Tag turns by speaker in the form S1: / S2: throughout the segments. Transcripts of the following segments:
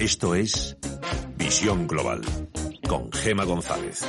S1: Esto es Visión Global con Gema González.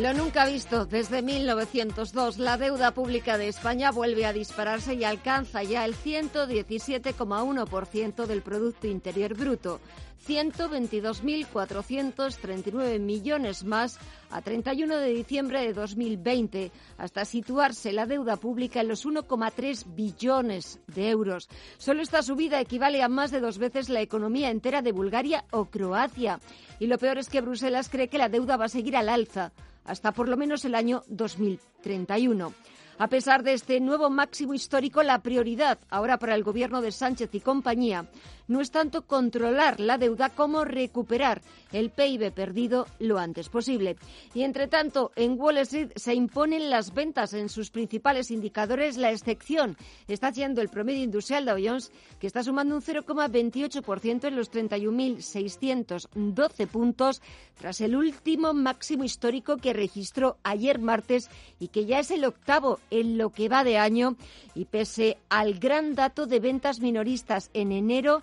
S2: Lo nunca visto desde 1902, la deuda pública de España vuelve a dispararse y alcanza ya el 117,1% del Producto Interior Bruto. 122.439 millones más a 31 de diciembre de 2020, hasta situarse la deuda pública en los 1,3 billones de euros. Solo esta subida equivale a más de dos veces la economía entera de Bulgaria o Croacia. Y lo peor es que Bruselas cree que la deuda va a seguir al alza hasta por lo menos el año 2031. A pesar de este nuevo máximo histórico, la prioridad ahora para el gobierno de Sánchez y compañía no es tanto controlar la deuda como recuperar el PIB perdido lo antes posible. Y entre tanto, en Wall Street se imponen las ventas en sus principales indicadores. La excepción está siendo el promedio industrial Dow Jones, que está sumando un 0,28% en los 31.612 puntos, tras el último máximo histórico que registró ayer martes y que ya es el octavo en lo que va de año. Y pese al gran dato de ventas minoristas en enero,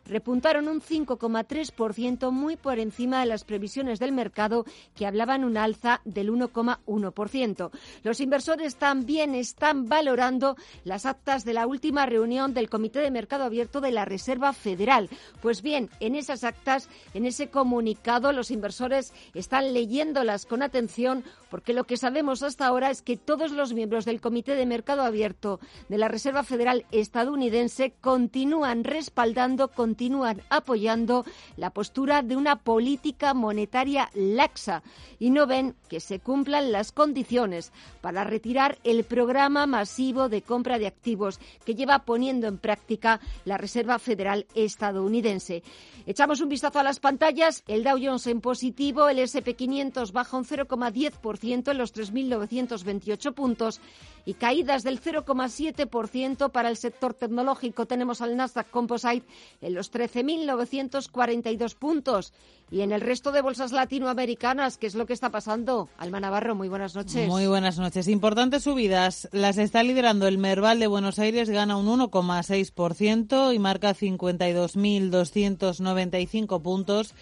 S2: repuntaron un 5,3%, muy por encima de las previsiones del mercado, que hablaban un alza del 1,1%. Los inversores también están valorando las actas de la última reunión del Comité de Mercado Abierto de la Reserva Federal. Pues bien, en esas actas, en ese comunicado, los inversores están leyéndolas con atención porque lo que sabemos hasta ahora es que todos los miembros del Comité de Mercado Abierto de la Reserva Federal estadounidense continúan respaldando continúan apoyando la postura de una política monetaria laxa y no ven que se cumplan las condiciones para retirar el programa masivo de compra de activos que lleva poniendo en práctica la Reserva Federal estadounidense. Echamos un vistazo a las pantallas. El Dow Jones en positivo, el SP500 baja un 0,10% en los 3.928 puntos y caídas del 0,7% para el sector tecnológico. Tenemos al Nasdaq Composite en los 13.942 puntos. Y en el resto de bolsas latinoamericanas, ¿qué es lo que está pasando? Alma Navarro, muy buenas noches.
S3: Muy buenas noches. Importantes subidas. Las está liderando el Merval de Buenos Aires, gana un 1,6% y marca 52.295 puntos.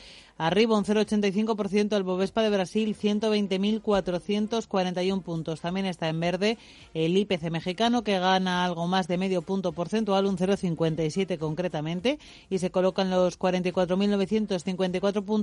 S3: Arriba un 0,85% el Bovespa de Brasil, 120.441 puntos. También está en verde el IPC mexicano, que gana algo más de medio punto porcentual, un 0,57 concretamente, y se colocan los 44.954 puntos.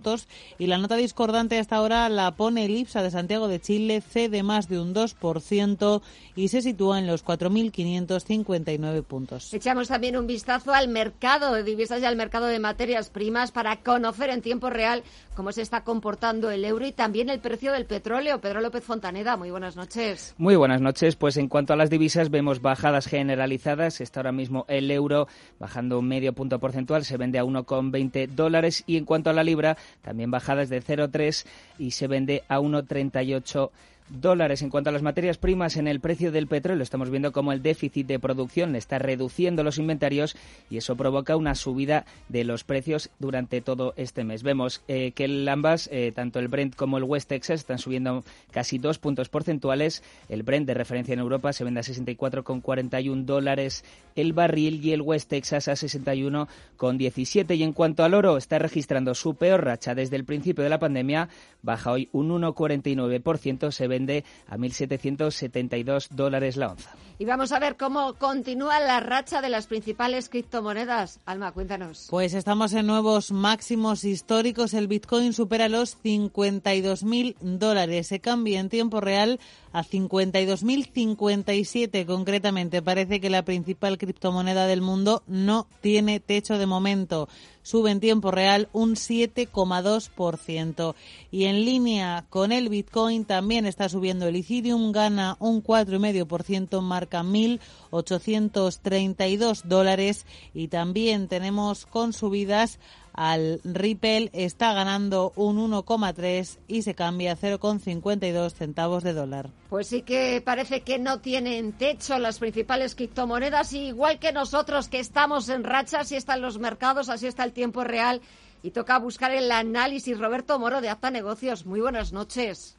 S3: Y la nota discordante hasta ahora la pone el IPSA de Santiago de Chile, cede más de un 2% y se sitúa en los 4.559 puntos.
S2: Echamos también un vistazo al mercado de divisas y al mercado de materias primas para conocer en tiempo real cómo se está comportando el euro y también el precio del petróleo. Pedro López Fontaneda, muy buenas noches.
S4: Muy buenas noches. Pues en cuanto a las divisas, vemos bajadas generalizadas. Está ahora mismo el euro bajando un medio punto porcentual, se vende a 1,20 dólares. Y en cuanto a la libra, también bajadas de 0,3 y se vende a 1,38 dólares. En cuanto a las materias primas, en el precio del petróleo estamos viendo cómo el déficit de producción está reduciendo los inventarios y eso provoca una subida de los precios durante todo este mes. Vemos eh, que ambas, eh, tanto el Brent como el West Texas, están subiendo casi dos puntos porcentuales. El Brent de referencia en Europa se vende a 64,41 dólares el barril y el West Texas a 61,17. Y en cuanto al oro, está registrando su peor racha desde el principio de la pandemia, baja hoy un 1,49%, se vende a 1.772 dólares la onza.
S2: Y vamos a ver cómo continúa la racha de las principales criptomonedas. Alma, cuéntanos.
S3: Pues estamos en nuevos máximos históricos. El Bitcoin supera los 52.000 dólares. Se cambia en tiempo real a 52.057 concretamente. Parece que la principal criptomoneda del mundo no tiene techo de momento sube en tiempo real un 7,2%. Y en línea con el Bitcoin también está subiendo el Ethereum, gana un 4,5%, marca 1.832 dólares. Y también tenemos con subidas al Ripple está ganando un 1,3 y se cambia a 0,52 centavos de dólar.
S2: Pues sí que parece que no tienen techo las principales criptomonedas, igual que nosotros que estamos en racha, así están los mercados, así está el tiempo real y toca buscar el análisis. Roberto Moro de Apta Negocios, muy buenas noches.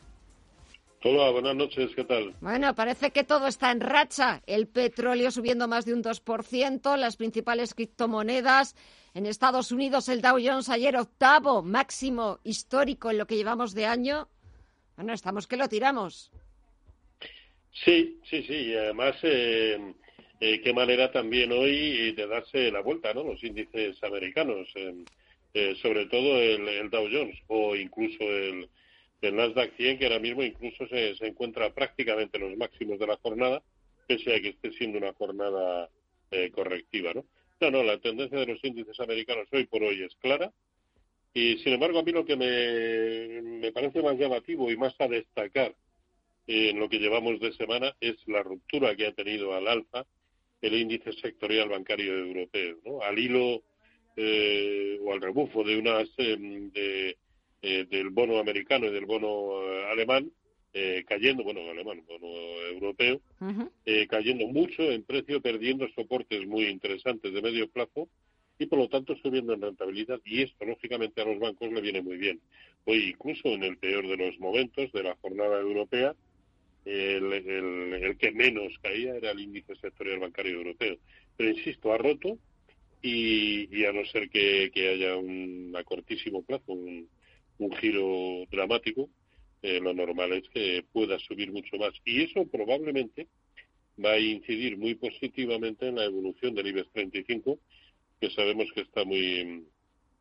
S5: Hola, buenas noches, ¿qué tal?
S2: Bueno, parece que todo está en racha. El petróleo subiendo más de un 2%, las principales criptomonedas. En Estados Unidos el Dow Jones ayer octavo, máximo histórico en lo que llevamos de año. Bueno, estamos que lo tiramos.
S5: Sí, sí, sí. Y además, eh, eh, qué manera también hoy de darse la vuelta, ¿no? Los índices americanos, eh, sobre todo el Dow Jones o incluso el el Nasdaq 100, que ahora mismo incluso se, se encuentra prácticamente en los máximos de la jornada, pese a que esté siendo una jornada eh, correctiva, ¿no? No, no, la tendencia de los índices americanos hoy por hoy es clara. Y sin embargo, a mí lo que me, me parece más llamativo y más a destacar en lo que llevamos de semana es la ruptura que ha tenido al alza el índice sectorial bancario europeo, ¿no? Al hilo eh, o al rebufo de unas em, de, eh, del bono americano y del bono eh, alemán, eh, cayendo, bueno, alemán, bono europeo, cayendo mucho en precio, perdiendo soportes muy interesantes de medio plazo y por lo tanto subiendo en rentabilidad y esto lógicamente a los bancos le viene muy bien. Hoy incluso en el peor de los momentos de la jornada europea, el, que menos caía era el índice sectorial bancario europeo. Pero insisto, ha roto y, a no ser que, que haya un, a cortísimo plazo un, un giro dramático, eh, lo normal es que pueda subir mucho más. Y eso probablemente va a incidir muy positivamente en la evolución del IBEX 35, que sabemos que está muy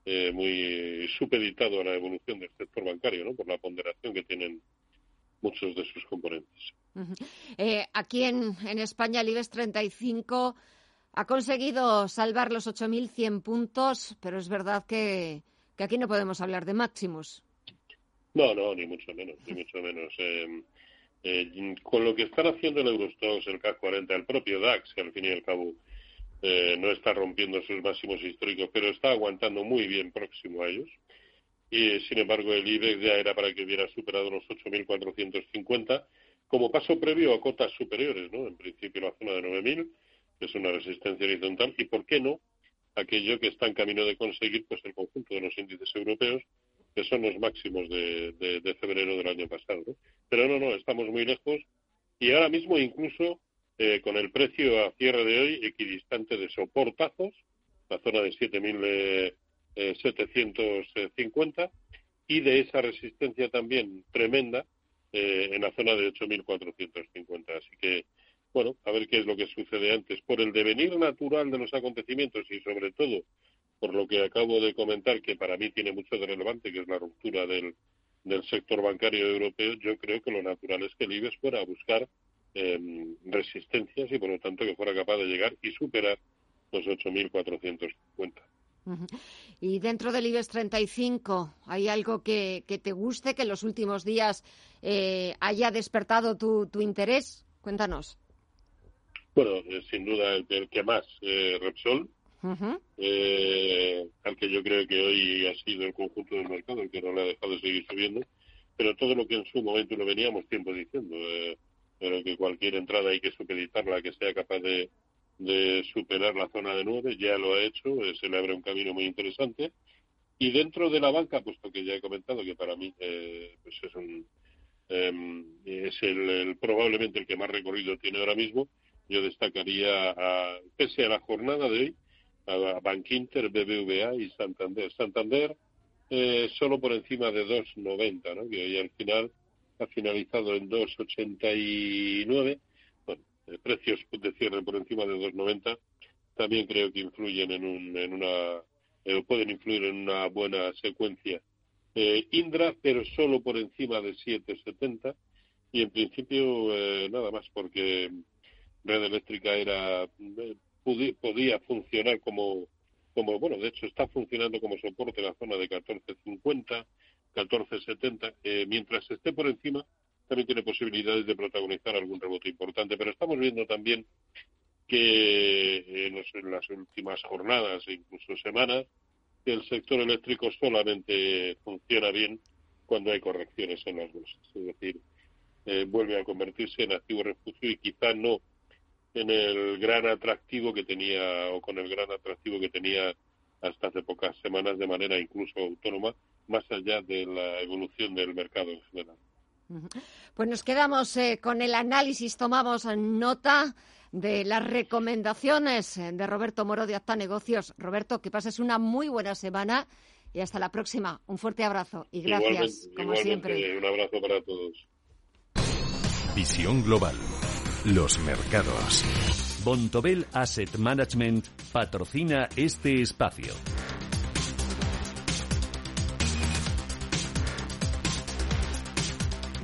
S5: eh, muy supeditado a la evolución del sector bancario, ¿no? Por la ponderación que tienen muchos de sus componentes.
S2: Eh, aquí en, en España el IBEX 35 ha conseguido salvar los 8.100 puntos, pero es verdad que que aquí no podemos hablar de máximos.
S5: No, no, ni mucho menos, ni mucho menos. Eh, eh, con lo que están haciendo el Eurostox, el CAC 40, el propio DAX, que al fin y al cabo eh, no está rompiendo sus máximos históricos, pero está aguantando muy bien próximo a ellos. Y sin embargo, el IBEX ya era para que hubiera superado los 8.450 como paso previo a cotas superiores, ¿no? En principio la zona de 9.000, que es una resistencia horizontal, y por qué no aquello que está en camino de conseguir pues el conjunto de los índices europeos que son los máximos de, febrero del año pasado. Pero no, no, estamos muy lejos y ahora mismo incluso eh, con el precio a cierre de hoy equidistante de soportazos, la zona de 7.750 y de esa resistencia también tremenda eh, en la zona de 8.450. Así que bueno, a ver qué es lo que sucede antes. Por el devenir natural de los acontecimientos y sobre todo por lo que acabo de comentar, que para mí tiene mucho de relevante, que es la ruptura del, del sector bancario europeo, yo creo que lo natural es que el IBEX fuera a buscar em, resistencias y por lo tanto que fuera capaz de llegar y superar los 8.450.
S2: Y dentro del IBEX 35, ¿hay algo que, que te guste, que en los últimos días eh, haya despertado tu, tu interés? Cuéntanos.
S5: Bueno, eh, sin duda el, que más, eh, Repsol, eh, al que yo creo que hoy ha sido el conjunto del mercado el que no le ha dejado de seguir subiendo, pero todo lo que en su momento lo veníamos tiempo diciendo, eh, pero que cualquier entrada hay que supeditarla, que sea capaz de, de superar la zona de nueve, ya lo ha hecho, se le abre un camino muy interesante. Y dentro de la banca, puesto que ya he comentado que para mí pues es un em, es el, probablemente el que más recorrido tiene ahora mismo, yo destacaría, a, pese a la jornada de hoy, a Bankinter, BBVA y Santander. Santander eh, solo por encima de 2,90, ¿no? que hoy al final ha finalizado en 2,89. Bueno, eh, precios de cierre por encima de 2,90 también creo que influyen en, un, en una, eh, pueden influir en una buena secuencia. Eh, Indra, pero solo por encima de 7,70 y en principio eh, nada más porque red eléctrica era podía funcionar como como bueno de hecho está funcionando como soporte en la zona de 14.50 14.70 eh, mientras esté por encima también tiene posibilidades de protagonizar algún rebote importante. Pero estamos viendo también que en, las últimas jornadas e incluso semanas el sector eléctrico solamente funciona bien cuando hay correcciones en las bolsas. Es decir eh, vuelve a convertirse en activo refugio y quizá no en el gran atractivo que tenía o con el gran atractivo que tenía hasta hace pocas semanas de manera incluso autónoma, más allá de la evolución del mercado en general.
S2: Pues nos quedamos eh, con el análisis, tomamos nota de las recomendaciones eh, de Roberto Moro de Acta Negocios. Roberto, que pases una muy buena semana y hasta la próxima. Un fuerte abrazo y gracias, como siempre.
S5: Un abrazo para todos.
S1: Visión Global. Los mercados. Bontobel Asset Management patrocina este espacio.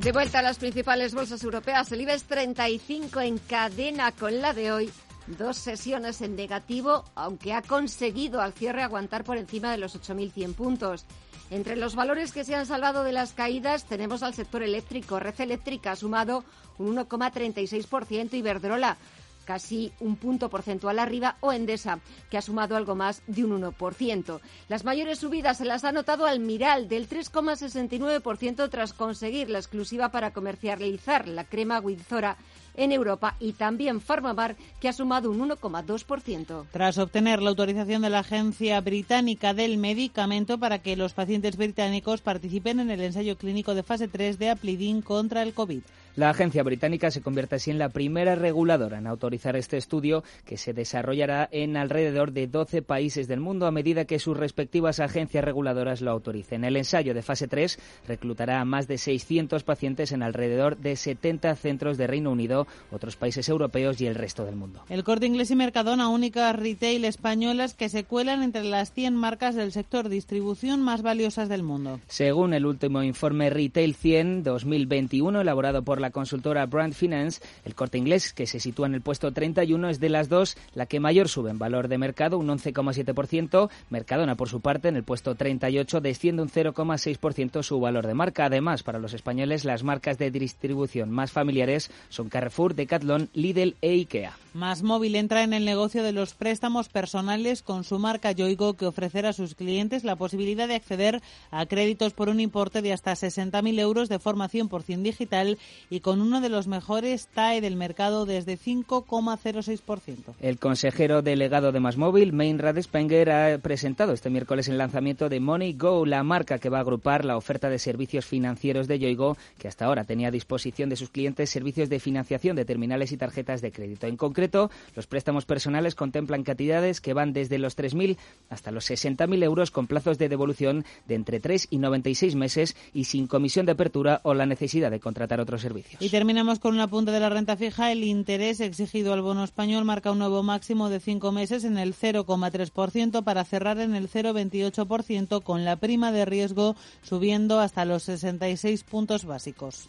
S2: De vuelta a las principales bolsas europeas, el IBEX 35 en cadena con la de hoy. Dos sesiones en negativo, aunque ha conseguido al cierre aguantar por encima de los 8.100 puntos. Entre los valores que se han salvado de las caídas tenemos al sector eléctrico. Red Eléctrica ha sumado un 1,36% y Iberdrola casi un punto porcentual arriba, o Endesa, que ha sumado algo más de un 1%. Las mayores subidas se las ha notado Almiral, del 3,69% tras conseguir la exclusiva para comercializar la crema Winzora en Europa y también Farmamar, que ha sumado un 1,2%.
S3: Tras obtener la autorización de la Agencia Británica del Medicamento para que los pacientes británicos participen en el ensayo clínico de fase 3 de Aplidin contra el COVID.
S4: La agencia británica se convierte así en la primera reguladora en autorizar este estudio que se desarrollará en alrededor de 12 países del mundo a medida que sus respectivas agencias reguladoras lo autoricen. El ensayo de fase 3 reclutará a más de 600 pacientes en alrededor de 70 centros de Reino Unido, otros países europeos y el resto del mundo.
S3: El Corte Inglés y Mercadona, únicas retail españolas que se cuelan entre las 100 marcas del sector distribución más valiosas del mundo.
S4: Según el último informe Retail 100 2021 elaborado por la consultora Brand Finance, el corte inglés, que se sitúa en el puesto 31, es de las dos la que mayor sube en valor de mercado, un 11,7%. Mercadona, por su parte, en el puesto 38, desciende un 0,6% su valor de marca. Además, para los españoles, las marcas de distribución más familiares son Carrefour, Decathlon, Lidl e IKEA.
S3: Más móvil entra en el negocio de los préstamos personales con su marca Yoigo, que ofrecerá a sus clientes la posibilidad de acceder a créditos por un importe de hasta 60.000 euros de forma 100% digital y con uno de los mejores TAE del mercado desde 5,06%.
S4: El consejero delegado de Más Móvil, Mainrad Spenger, ha presentado este miércoles el lanzamiento de Money Go, la marca que va a agrupar la oferta de servicios financieros de Yoigo, que hasta ahora tenía a disposición de sus clientes servicios de financiación de terminales y tarjetas de crédito. En concreto, los préstamos personales contemplan cantidades que van desde los 3.000 hasta los 60.000 euros con plazos de devolución de entre 3 y 96 meses y sin comisión de apertura o la necesidad de contratar otros servicios.
S3: Y terminamos con una punta de la renta fija. El interés exigido al bono español marca un nuevo máximo de cinco meses en el 0,3% para cerrar en el 0,28% con la prima de riesgo subiendo hasta los 66 puntos básicos.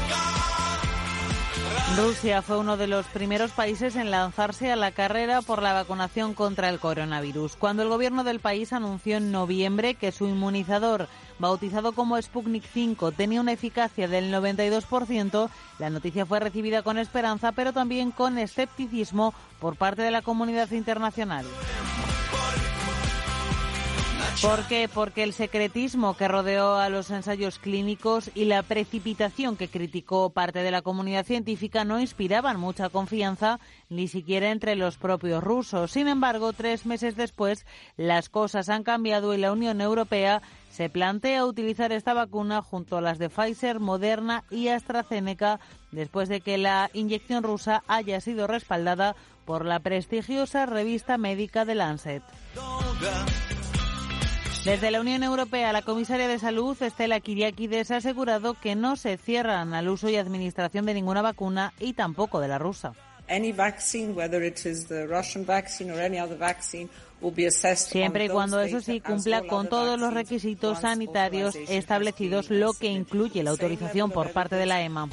S3: Rusia fue uno de los primeros países en lanzarse a la carrera por la vacunación contra el coronavirus. Cuando el gobierno del país anunció en noviembre que su inmunizador, bautizado como Sputnik 5, tenía una eficacia del 92%, la noticia fue recibida con esperanza, pero también con escepticismo por parte de la comunidad internacional. ¿Por qué? Porque el secretismo que rodeó a los ensayos clínicos y la precipitación que criticó parte de la comunidad científica no inspiraban mucha confianza ni siquiera entre los propios rusos. Sin embargo, tres meses después, las cosas han cambiado y la Unión Europea se plantea utilizar esta vacuna junto a las de Pfizer, Moderna y AstraZeneca después de que la inyección rusa haya sido respaldada por la prestigiosa revista médica de Lancet. Desde la Unión Europea, la comisaria de Salud, Estela Kyriakides, ha asegurado que no se cierran al uso y administración de ninguna vacuna y tampoco de la rusa. siempre y cuando eso sí cumpla con todos los requisitos sanitarios establecidos, lo que incluye la autorización por parte de la EMA.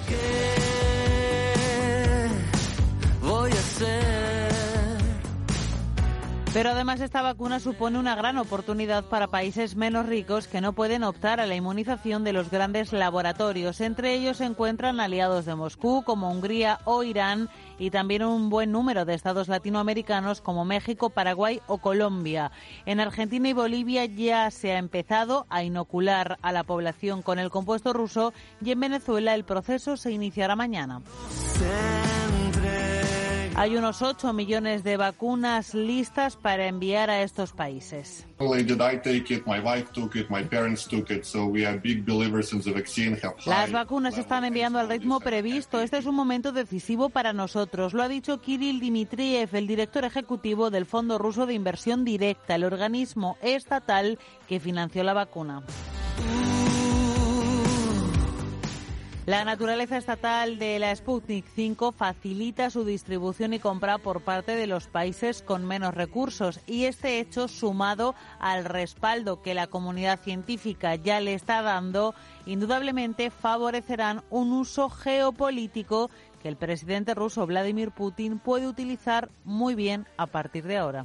S3: voy a pero además esta vacuna supone una gran oportunidad para países menos ricos que no pueden optar a la inmunización de los grandes laboratorios. Entre ellos se encuentran aliados de Moscú como Hungría o Irán y también un buen número de estados latinoamericanos como México, Paraguay o Colombia. En Argentina y Bolivia ya se ha empezado a inocular a la población con el compuesto ruso y en Venezuela el proceso se iniciará mañana. Hay unos 8 millones de vacunas listas para enviar a estos países. Las vacunas se están enviando al ritmo previsto. Este es un momento decisivo para nosotros. Lo ha dicho Kirill Dmitriev, el director ejecutivo del Fondo Ruso de Inversión Directa, el organismo estatal que financió la vacuna. La naturaleza estatal de la Sputnik 5 facilita su distribución y compra por parte de los países con menos recursos y este hecho sumado al respaldo que la comunidad científica ya le está dando, indudablemente favorecerán un uso geopolítico que el presidente ruso Vladimir Putin puede utilizar muy bien a partir de ahora.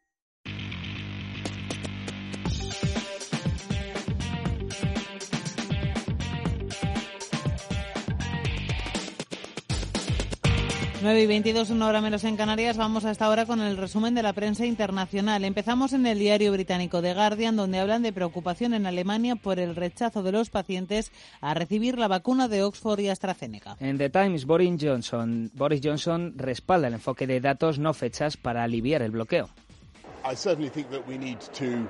S3: 9 y 22, una hora menos en Canarias. Vamos hasta ahora con el resumen de la prensa internacional. Empezamos en el diario británico The Guardian, donde hablan de preocupación en Alemania por el rechazo de los pacientes a recibir la vacuna de Oxford y AstraZeneca.
S4: En The Times, Boris Johnson, Boris Johnson respalda el enfoque de datos no fechas para aliviar el bloqueo. Uh, uh,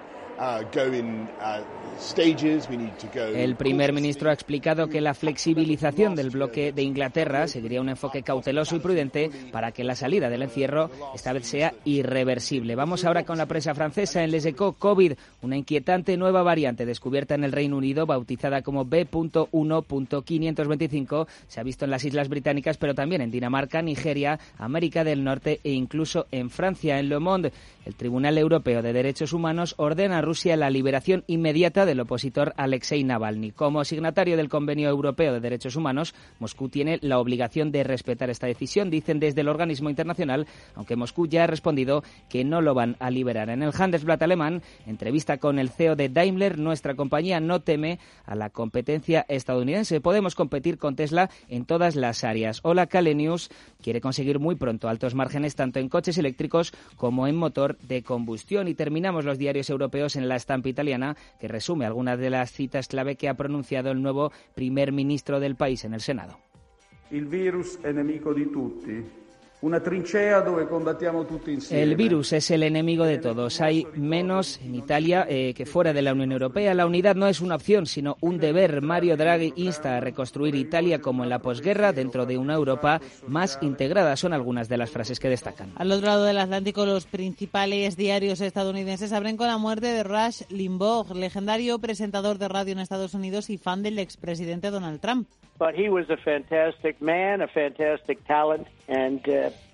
S4: el primer ministro ha explicado que la flexibilización del bloque de Inglaterra seguiría un enfoque cauteloso y prudente para que la salida del encierro esta vez sea irreversible. Vamos ahora con la prensa francesa en Les Echos COVID, una inquietante nueva variante descubierta en el Reino Unido bautizada como B.1.525 se ha visto en las Islas Británicas, pero también en Dinamarca, Nigeria, América del Norte e incluso en Francia. En Le Monde, el Tribunal Europeo de Derechos Humanos ordena a Rusia la liberación inmediata del opositor Alexei Navalny. Como signatario del Convenio Europeo de Derechos Humanos, Moscú tiene la obligación de respetar esta decisión, dicen desde el organismo internacional, aunque Moscú ya ha respondido que no lo van a liberar. En el Handelsblatt alemán, entrevista con el CEO de Daimler, nuestra compañía no teme a la competencia estadounidense. Podemos competir con Tesla en todas las áreas. Hola, Kale News quiere conseguir muy pronto altos márgenes tanto en coches eléctricos como en motor de combustión. Y terminamos los diarios europeos en la estampa italiana que resume algunas de las citas clave que ha pronunciado el nuevo primer ministro del país en el Senado.
S6: El virus enemigo di tutti una trinchea donde combatiamo tutti insieme.
S4: El virus es el enemigo de todos. Hay menos en Italia eh, que fuera de la Unión Europea. La unidad no es una opción, sino un deber. Mario Draghi insta a reconstruir Italia como en la posguerra dentro de una Europa más integrada. Son algunas de las frases que destacan.
S3: Al otro lado del Atlántico, los principales diarios estadounidenses abren con la muerte de Rush Limbaugh, legendario presentador de radio en Estados Unidos y fan del expresidente Donald Trump.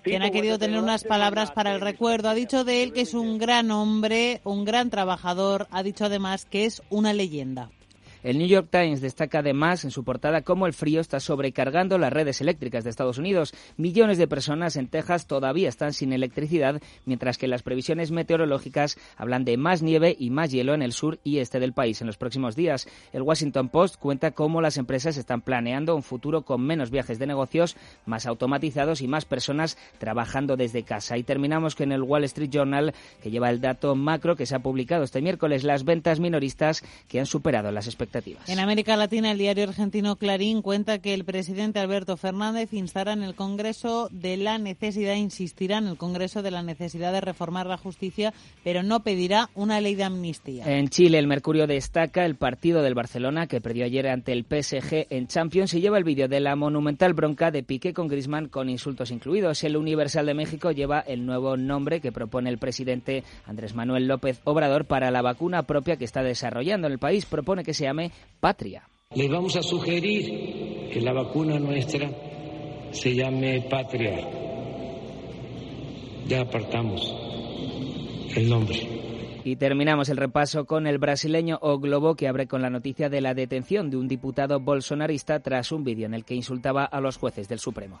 S3: Quien ha querido tener unas palabras para el recuerdo. Ha dicho de él que es un gran hombre, un gran trabajador. Ha dicho además que es una leyenda.
S4: El New York Times destaca además en su portada cómo el frío está sobrecargando las redes eléctricas de Estados Unidos. Millones de personas en Texas todavía están sin electricidad, mientras que las previsiones meteorológicas hablan de más nieve y más hielo en el sur y este del país en los próximos días. El Washington Post cuenta cómo las empresas están planeando un futuro con menos viajes de negocios, más automatizados y más personas trabajando desde casa. Y terminamos con el Wall Street Journal, que lleva el dato macro que se ha publicado este miércoles, las ventas minoristas que han superado las expectativas.
S3: En América Latina, el diario argentino Clarín cuenta que el presidente Alberto Fernández instará en el Congreso de la necesidad, insistirá en el Congreso de la necesidad de reformar la justicia, pero no pedirá una ley de amnistía.
S4: En Chile, el Mercurio destaca el partido del Barcelona que perdió ayer ante el PSG en Champions y lleva el vídeo de la monumental bronca de Piqué con Griezmann con insultos incluidos. El Universal de México lleva el nuevo nombre que propone el presidente Andrés Manuel López Obrador para la vacuna propia que está desarrollando en el país. Propone que se llame Patria.
S7: Les vamos a sugerir que la vacuna nuestra se llame Patria. Ya apartamos el nombre.
S4: Y terminamos el repaso con el brasileño O Globo, que abre con la noticia de la detención de un diputado bolsonarista tras un vídeo en el que insultaba a los jueces del Supremo.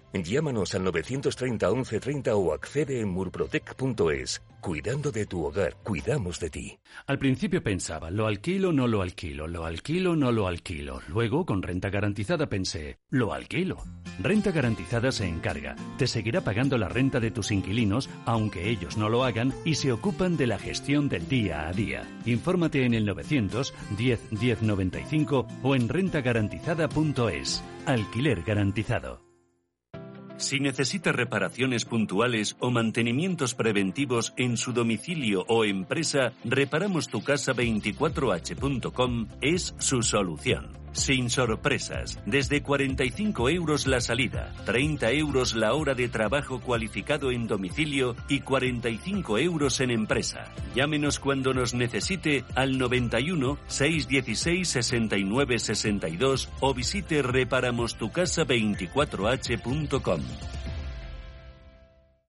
S8: Llámanos al 930 1130 o accede en murprotec.es. Cuidando de tu hogar, cuidamos de ti.
S1: Al principio pensaba, lo alquilo, no lo alquilo, lo alquilo, no lo alquilo. Luego, con renta garantizada pensé, lo alquilo. Renta garantizada se encarga, te seguirá pagando la renta de tus inquilinos, aunque ellos no lo hagan, y se ocupan de la gestión del día a día. Infórmate en el 900 10 10 95 o en rentagarantizada.es. Alquiler garantizado. Si necesita reparaciones puntuales o mantenimientos preventivos en su domicilio o empresa, reparamostucasa24h.com es su solución. Sin sorpresas, desde 45 euros la salida, 30 euros la hora de trabajo cualificado en domicilio y 45 euros en empresa. Llámenos cuando nos necesite al 91 616 69 62 o visite reparamostucasa24h.com.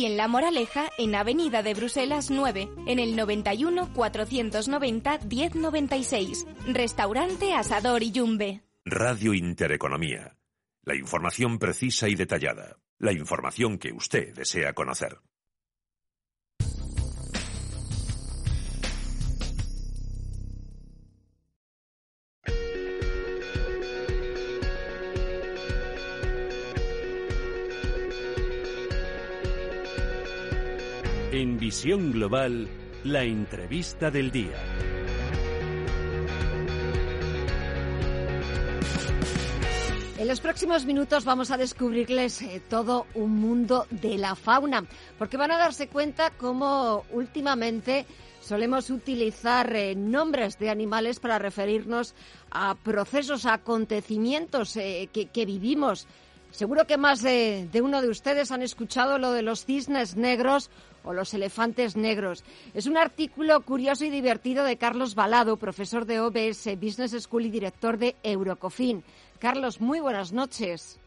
S9: y en La Moraleja, en Avenida de Bruselas 9, en el 91 490 1096. Restaurante Asador y Yumbe.
S10: Radio Intereconomía. La información precisa y detallada. La información que usted desea conocer.
S1: En Visión Global, la entrevista del día.
S2: En los próximos minutos vamos a descubrirles eh, todo un mundo de la fauna, porque van a darse cuenta cómo últimamente solemos utilizar eh, nombres de animales para referirnos a procesos, a acontecimientos eh, que, vivimos. Seguro que más de, uno de ustedes han escuchado lo de los cisnes negros o los elefantes negros. Es un artículo curioso y divertido de Carlos Balado, profesor de OBS Business School y director de Eurocofin. Carlos, muy buenas noches.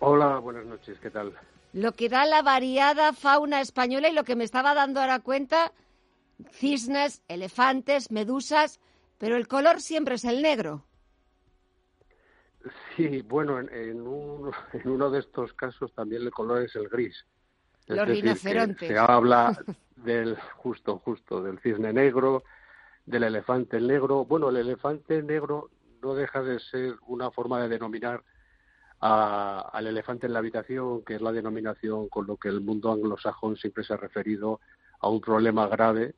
S11: Hola, buenas noches, ¿qué tal?
S2: Lo que da la variada fauna española y lo que me estaba dando ahora cuenta, cisnes, elefantes, medusas, pero el color siempre es el negro.
S11: Sí, bueno, en, uno, de estos casos también el color es el gris.
S2: Los rinocerontes.
S11: Se habla del, justo, justo, del cisne negro, del elefante negro. Bueno, el elefante negro no deja de ser una forma de denominar al elefante en la habitación, que es la denominación con lo que el mundo anglosajón siempre se ha referido a un problema grave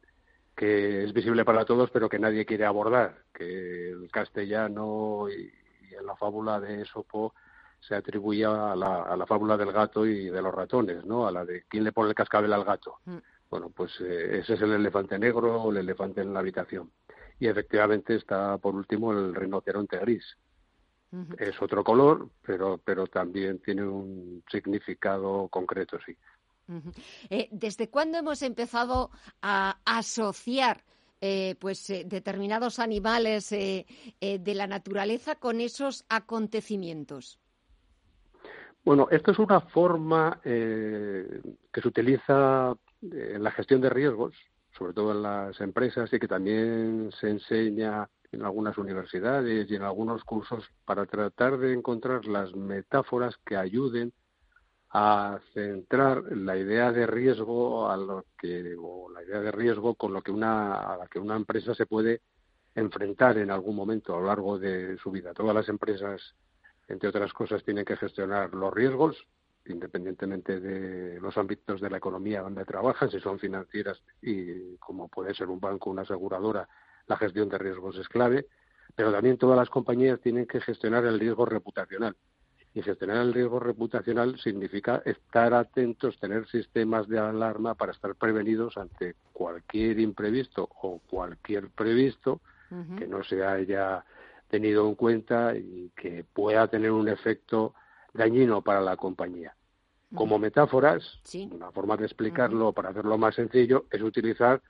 S11: que es visible para todos, pero que nadie quiere abordar, que el castellano y, en la fábula de Esopo se atribuye a la, a la, fábula del gato y de los ratones, ¿no? A la de quién le pone el cascabel al gato. Mm. Bueno, pues eh, ese es el elefante negro o el elefante en la habitación. Y efectivamente está, por último, el rinoceronte gris. Es otro color, pero, pero también tiene un significado concreto, sí.
S2: Eh, ¿Desde cuándo hemos empezado a asociar eh, pues eh, determinados animales de la naturaleza con esos acontecimientos?
S11: Bueno, esto es una forma que se utiliza en la gestión de riesgos, sobre todo en las empresas, y que también se enseña en algunas universidades y en algunos cursos para tratar de encontrar las metáforas que ayuden a centrar la idea de riesgo a lo que o la idea de riesgo con lo que una a la que una empresa se puede enfrentar en algún momento a lo largo de su vida. Todas las empresas, entre otras cosas, tienen que gestionar los riesgos, independientemente de los ámbitos de la economía donde trabajan, si son financieras y como puede ser un banco, una aseguradora, la gestión de riesgos es clave, pero también todas las compañías tienen que gestionar el riesgo reputacional y gestionar el riesgo reputacional significa estar atentos, tener sistemas de alarma para estar prevenidos ante cualquier imprevisto o cualquier previsto que no se haya tenido en cuenta y que pueda tener un efecto dañino para la compañía. Como metáforas, una forma de explicarlo para hacerlo más sencillo es utilizar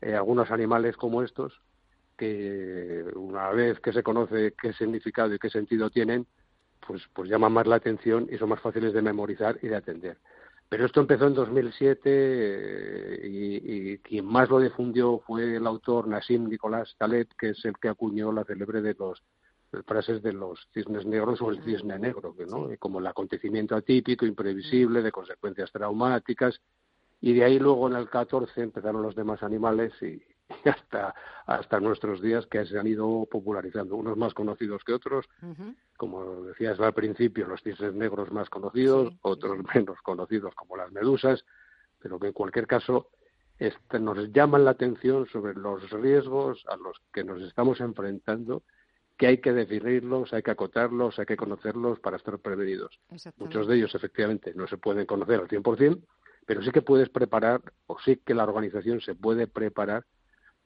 S11: eh, algunos animales como estos que una vez que se conoce qué significado y qué sentido tienen, pues, pues llaman más la atención y son más fáciles de memorizar y de atender. Pero esto empezó en 2007 eh, y, quien más lo difundió fue el autor Nassim Nicolás Taleb, que es el que acuñó la célebre de los frases de los cisnes negros o el cisne negro, ¿no? como el acontecimiento atípico, imprevisible, de consecuencias traumáticas. Y de ahí luego en el 14 empezaron los demás animales y, hasta, hasta nuestros días que se han ido popularizando, unos más conocidos que otros, como decías al principio, los cisnes negros más conocidos, otros menos conocidos como las medusas, pero que en cualquier caso este, nos llaman la atención sobre los riesgos a los que nos estamos enfrentando que hay que definirlos, hay que acotarlos, hay que conocerlos para estar prevenidos. Muchos de ellos, efectivamente, no se pueden conocer al 100%, pero sí que puedes preparar, o sí que la organización se puede preparar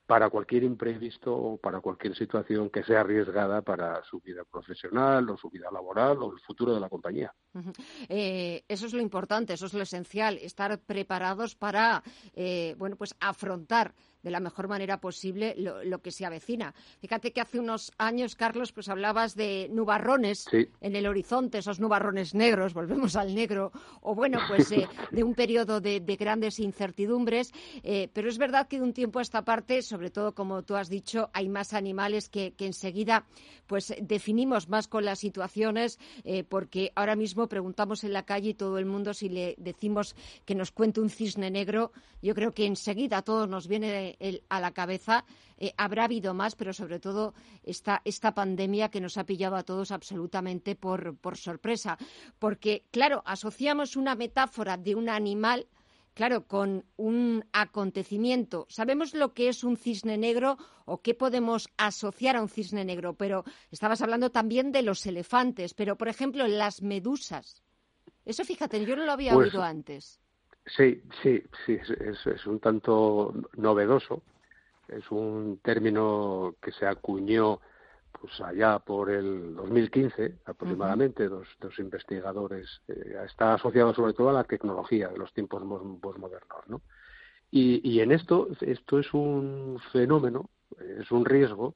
S11: para cualquier imprevisto o para cualquier situación que sea arriesgada para su vida profesional o su vida laboral o el futuro de la compañía.
S2: Eh, eso es lo importante, eso es lo esencial, estar preparados para eh, bueno, pues afrontar de la mejor manera posible lo, que se avecina. Fíjate que hace unos años, Carlos, pues hablabas de nubarrones en el horizonte, esos nubarrones negros, volvemos al negro, o bueno, pues eh, de un periodo de, grandes incertidumbres, eh, pero es verdad que de un tiempo a esta parte, sobre todo como tú has dicho, hay más animales que, enseguida pues definimos más con las situaciones, eh, porque ahora mismo preguntamos en la calle y todo el mundo si le decimos que nos cuente un cisne negro, yo creo que enseguida a todos nos viene a la cabeza. Eh, habrá habido más, pero sobre todo esta, esta pandemia que nos ha pillado a todos absolutamente por, por sorpresa. Porque, claro, asociamos una metáfora de un animal claro, con un acontecimiento. Sabemos lo que es un cisne negro o qué podemos asociar a un cisne negro, pero estabas hablando también de los elefantes, pero por ejemplo, las medusas. Eso fíjate, yo no lo había pues oído antes.
S11: Sí, sí, sí, es, es, un tanto novedoso. Es un término que se acuñó pues allá por el 2015 aproximadamente, dos, dos investigadores. Eh, está asociado sobre todo a la tecnología de los tiempos modernos, ¿no? Y, y en esto, esto es un fenómeno, es un riesgo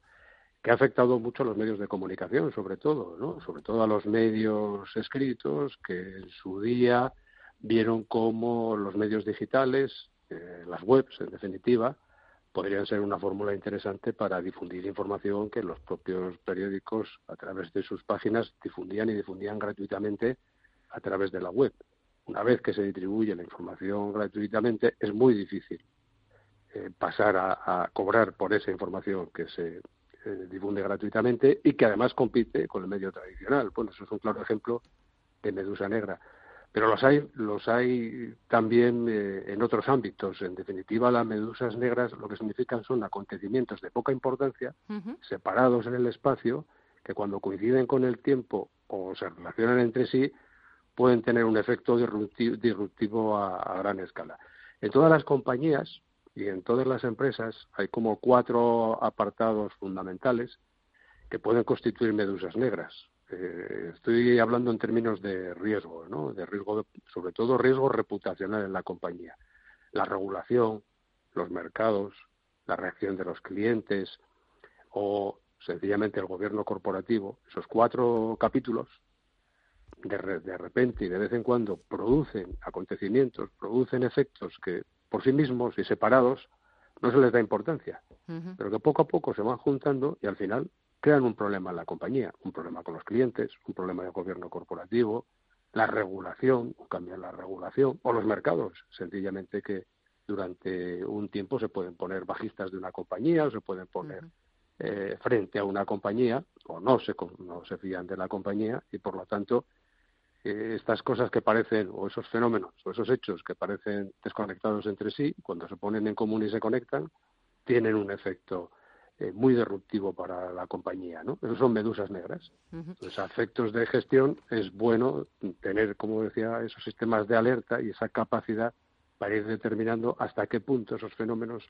S11: que ha afectado mucho a los medios de comunicación, sobre todo, ¿no? Sobre todo a los medios escritos que en su día vieron cómo los medios digitales, eh, las webs en definitiva, podrían ser una fórmula interesante para difundir información que los propios periódicos a través de sus páginas difundían y difundían gratuitamente a través de la web. Una vez que se distribuye la información gratuitamente es muy difícil eh, pasar a, cobrar por esa información que se eh, difunde gratuitamente y que además compite con el medio tradicional. Bueno, eso es un claro ejemplo de medusa negra. Pero los hay, los hay también eh, en otros ámbitos. En definitiva, las medusas negras lo que significan son acontecimientos de poca importancia, separados en el espacio, que cuando coinciden con el tiempo o se relacionan entre sí, pueden tener un efecto disruptivo a gran escala. En todas las compañías, y en todas las empresas hay como cuatro apartados fundamentales que pueden constituir medusas negras. Eh, estoy hablando en términos de riesgo, ¿no? De riesgo, sobre todo riesgo reputacional en la compañía. La regulación, los mercados, la reacción de los clientes o sencillamente el gobierno corporativo. Esos cuatro capítulos de, de repente y de vez en cuando producen acontecimientos, producen efectos que por sí mismos y separados no se les da importancia, pero que poco a poco se van juntando y al final crean un problema en la compañía, un problema con los clientes, un problema de gobierno corporativo, la regulación, cambiar la regulación, o los mercados, sencillamente que durante un tiempo se pueden poner bajistas de una compañía o se pueden poner eh, frente a una compañía o no se, no se fían de la compañía y por lo tanto estas cosas que parecen, o esos fenómenos, o esos hechos que parecen desconectados entre sí, cuando se ponen en común y se conectan, tienen un efecto eh, muy disruptivo para la compañía, ¿no? Esos son medusas negras. Los efectos de gestión es bueno tener, como decía, esos sistemas de alerta y esa capacidad para ir determinando hasta qué punto esos fenómenos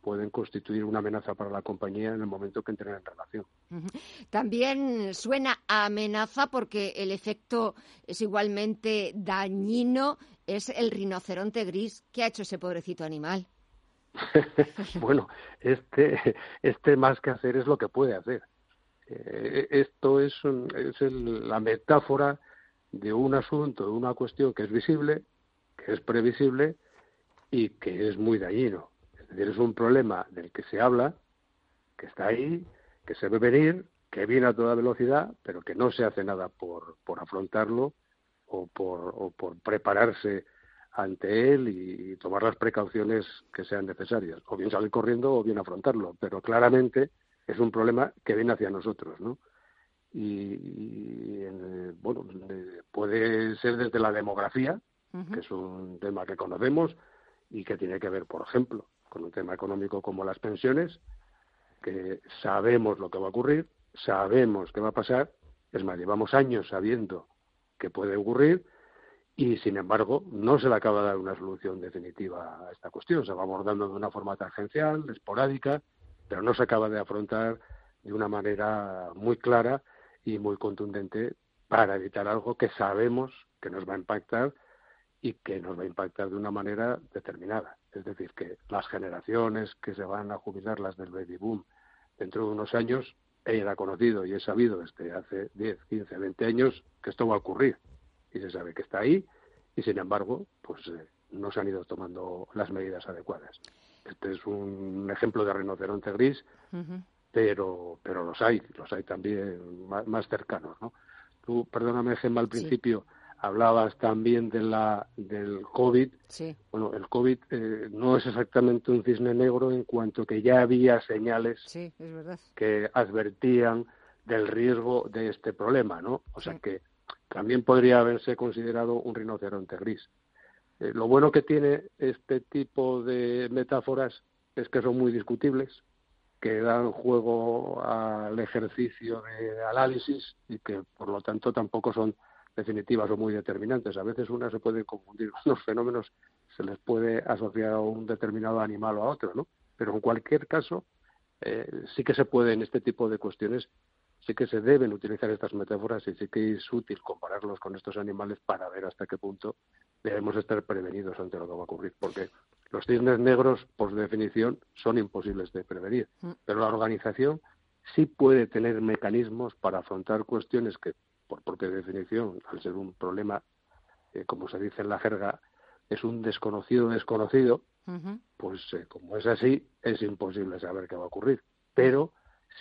S11: pueden constituir una amenaza para la compañía en el momento que entren en relación.
S2: También suena a amenaza porque el efecto es igualmente dañino, es el rinoceronte gris. ¿Qué ha hecho ese pobrecito animal?
S11: bueno, este, este más que hacer es lo que puede hacer. Eh, esto es, es la metáfora de un asunto, de una cuestión que es visible, que es previsible y que es muy dañino. Es decir, es un problema del que se habla, que está ahí, que se ve venir, que viene a toda velocidad, pero que no se hace nada por, por afrontarlo o por, o por prepararse ante él y, tomar las precauciones que sean necesarias. O bien salir corriendo o bien afrontarlo, pero claramente es un problema que viene hacia nosotros, ¿no? Y, bueno, puede ser desde la demografía, que es un tema que conocemos y que tiene que ver, por ejemplo, con un tema económico como las pensiones, que sabemos lo que va a ocurrir, sabemos qué va a pasar, es más, llevamos años sabiendo que puede ocurrir y, sin embargo, no se le acaba de dar una solución definitiva a esta cuestión. Se va abordando de una forma tangencial, esporádica, pero no se acaba de afrontar de una manera muy clara y muy contundente para evitar algo que sabemos que nos va a impactar y que nos va a impactar de una manera determinada. Es decir, que las generaciones que se van a jubilar, las del baby boom, dentro de unos años, era conocido y he sabido desde hace 10, 15, 20 años que esto va a ocurrir. Y se sabe que está ahí y, sin embargo, pues eh, no se han ido tomando las medidas adecuadas. Este es un ejemplo de rinoceronte gris, pero, pero los hay, los hay también más, cercanos. ¿no? Tú, perdóname, Gemma, al principio hablabas también de la del COVID.
S2: Sí.
S11: Bueno, el COVID eh, no es exactamente un cisne negro en cuanto que ya había señales que advertían del riesgo de este problema, ¿no? O sea que también podría haberse considerado un rinoceronte gris. Eh, lo bueno que tiene este tipo de metáforas es que son muy discutibles, que dan juego al ejercicio de análisis y que por lo tanto tampoco son definitivas o muy determinantes. A veces una se puede confundir, los fenómenos se les puede asociar a un determinado animal o a otro, ¿no? Pero en cualquier caso, eh, sí que se puede en este tipo de cuestiones, sí que se deben utilizar estas metáforas y sí que es útil compararlos con estos animales para ver hasta qué punto debemos estar prevenidos ante lo que va a ocurrir, porque los cisnes negros, por definición, son imposibles de prevenir, mm. pero la organización sí puede tener mecanismos para afrontar cuestiones que por propia definición, al ser un problema, eh, como se dice en la jerga, es un desconocido desconocido, pues eh, como es así, es imposible saber qué va a ocurrir. Pero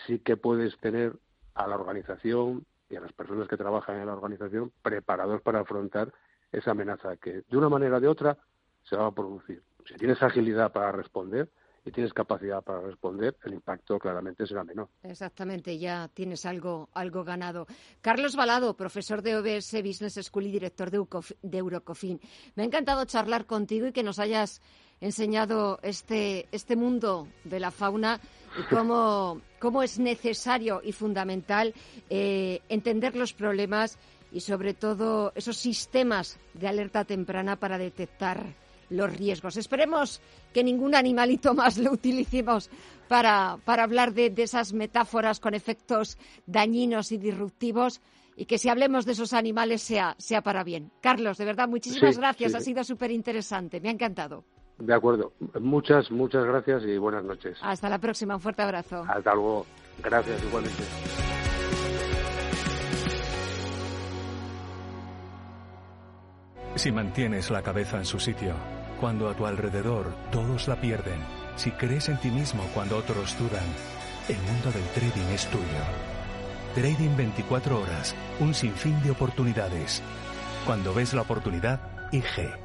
S11: sí que puedes tener a la organización y a las personas que trabajan en la organización preparados para afrontar esa amenaza que de una manera o de otra se va a producir. Si tienes agilidad para responder y tienes capacidad para responder, el impacto claramente será menor.
S2: Exactamente, ya tienes algo, algo ganado. Carlos Balado, profesor de OBS Business School y director de, de Eurocofin. Me ha encantado charlar contigo y que nos hayas enseñado este, este mundo de la fauna y cómo, cómo es necesario y fundamental eh, entender los problemas y sobre todo esos sistemas de alerta temprana para detectar los riesgos. Esperemos que ningún animalito más lo utilicemos para, para hablar de, esas metáforas con efectos dañinos y disruptivos y que si hablemos de esos animales sea, sea para bien. Carlos, de verdad, muchísimas gracias. Ha sido súper interesante. Me ha encantado.
S11: De acuerdo. Muchas, muchas gracias y buenas noches.
S2: Hasta la próxima. Un fuerte abrazo.
S11: Hasta luego. Gracias igualmente.
S12: Si mantienes la cabeza en su sitio, cuando a tu alrededor todos la pierden, si crees en ti mismo cuando otros dudan, el mundo del trading es tuyo. Trading 24 horas, un sinfín de oportunidades. Cuando ves la oportunidad, IG.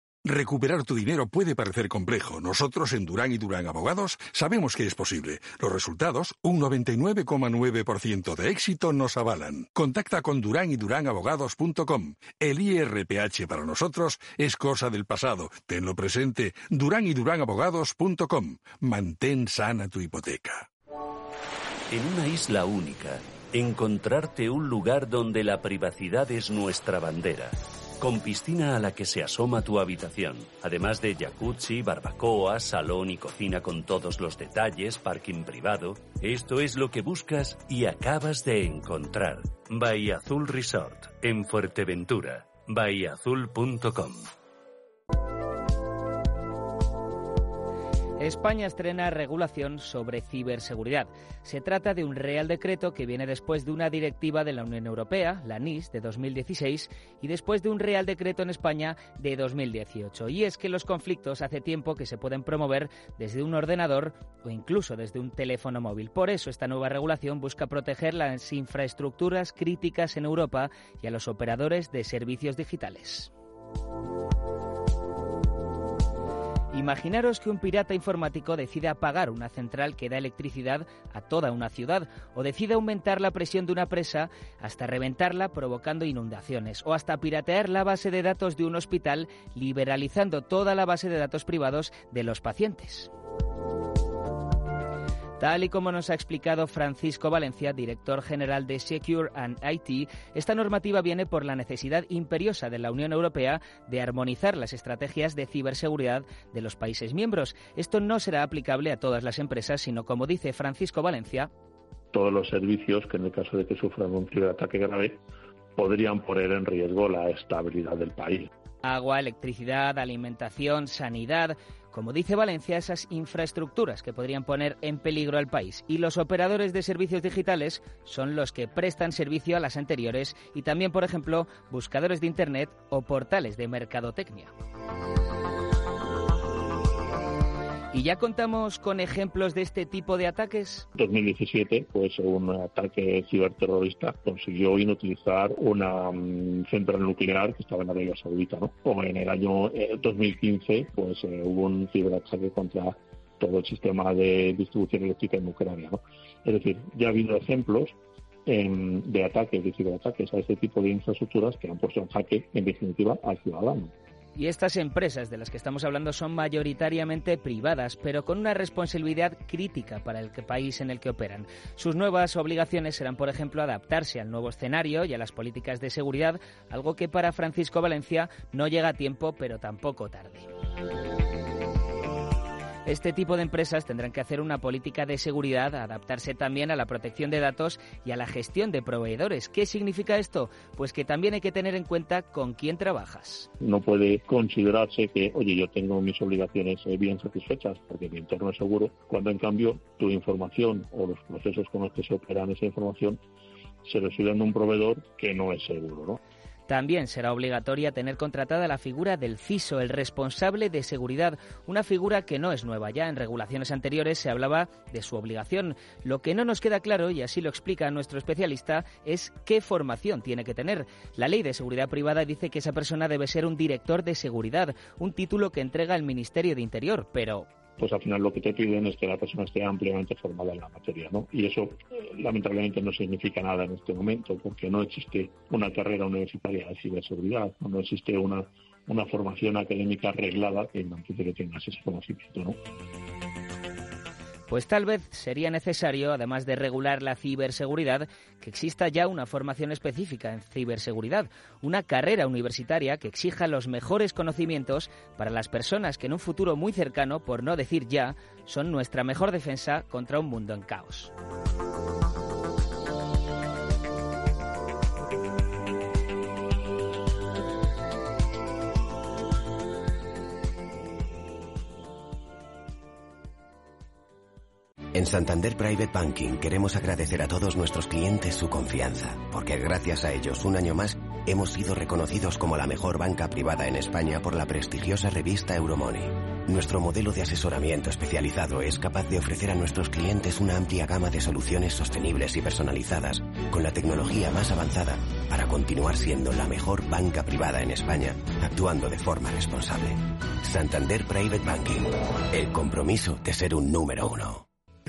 S13: Recuperar tu dinero puede parecer complejo. Nosotros en Durán y Durán Abogados sabemos que es posible. Los resultados, un 99,9% de éxito, nos avalan. Contacta con Durán y Durán Abogados.com. El IRPH para nosotros es cosa del pasado. Tenlo presente. Durán y Durán Abogados.com. Mantén sana tu hipoteca.
S1: En una isla única, encontrarte un lugar donde la privacidad es nuestra bandera con piscina a la que se asoma tu habitación, además de jacuzzi, barbacoa, salón y cocina con todos los detalles, parking privado. Esto es lo que buscas y acabas de encontrar. Bahía Resort, en Fuerteventura. bahiaazul.com
S4: España estrena regulación sobre ciberseguridad. Se trata de un Real Decreto que viene después de una directiva de la Unión Europea, la NIS, de 2016, y después de un Real Decreto en España de 2018. Y es que los conflictos hace tiempo que se pueden promover desde un ordenador o incluso desde un teléfono móvil. Por eso esta nueva regulación busca proteger las infraestructuras críticas en Europa y a los operadores de servicios digitales. Imaginaros que un pirata informático decide apagar una central que da electricidad a toda una ciudad o decide aumentar la presión de una presa hasta reventarla provocando inundaciones o hasta piratear la base de datos de un hospital liberalizando toda la base de datos privados de los pacientes. Tal y como nos ha explicado Francisco Valencia, director general de Secure and IT, esta normativa viene por la necesidad imperiosa de la Unión Europea de armonizar las estrategias de ciberseguridad de los países miembros. Esto no será aplicable a todas las empresas, sino, como dice Francisco Valencia,
S14: todos los servicios que en el caso de que sufran un ciberataque grave podrían poner en riesgo la estabilidad del país.
S4: Agua, electricidad, alimentación, sanidad como dice Valencia, esas infraestructuras que podrían poner en peligro al país. Y los operadores de servicios digitales son los que prestan servicio a las anteriores y también, por ejemplo, buscadores de Internet o portales de mercadotecnia. ¿Y ya contamos con ejemplos de este tipo de ataques?
S14: En 2017, pues un ataque ciberterrorista consiguió inutilizar una mm, central nuclear que estaba en Arabia Saudita, ¿no? O en el año 2015, eh, pues eh, hubo un ciberataque contra todo el sistema de distribución eléctrica en Ucrania, ¿no? Es decir, ya ha habido ejemplos em, de ataques, de ciberataques a este tipo de infraestructuras que han puesto en jaque, en definitiva, al ciudadano.
S4: Y estas empresas de las que estamos hablando son mayoritariamente privadas, pero con una responsabilidad crítica para el país en el que operan. Sus nuevas obligaciones serán, por ejemplo, adaptarse al nuevo escenario y a las políticas de seguridad, algo que para Francisco Valencia no llega a tiempo, pero tampoco tarde. Este tipo de empresas tendrán que hacer una política de seguridad, adaptarse también a la protección de datos y a la gestión de proveedores. ¿Qué significa esto? Pues que también hay que tener en cuenta con quién trabajas.
S14: No puede considerarse que, oye, yo tengo mis obligaciones eh, bien satisfechas porque mi entorno es seguro, cuando en cambio tu información o los procesos con los que se operan esa información se reciben de un proveedor que no es seguro, ¿no?
S4: También será obligatoria tener contratada la figura del CISO, el responsable de seguridad, una figura que no es nueva. Ya en regulaciones anteriores se hablaba de su obligación. Lo que no nos queda claro, y así lo explica nuestro especialista, es qué formación tiene que tener. La ley de seguridad privada dice que esa persona debe ser un director de seguridad, un título que entrega el Ministerio de Interior, pero
S14: pues al final lo que te piden es que la persona esté ampliamente formada en la materia, ¿no? Y eso lamentablemente no significa nada en este momento, porque no existe una carrera universitaria de ciberseguridad, no existe una, una formación académica arreglada que implique que tengas ese conocimiento, ¿no?
S4: Pues tal vez sería necesario, además de regular la ciberseguridad, que exista ya una formación específica en ciberseguridad, una carrera universitaria que exija los mejores conocimientos para las personas que en un futuro muy cercano, por no decir ya, son nuestra mejor defensa contra un mundo en caos.
S15: En Santander Private Banking queremos agradecer a todos nuestros clientes su confianza, porque gracias a ellos un año más hemos sido reconocidos como la mejor banca privada en España por la prestigiosa revista Euromoney. Nuestro modelo de asesoramiento especializado es capaz de ofrecer a nuestros clientes una amplia gama de soluciones sostenibles y personalizadas, con la tecnología más avanzada, para continuar siendo la mejor banca privada en España, actuando de forma responsable. Santander Private Banking, el compromiso de ser un número uno.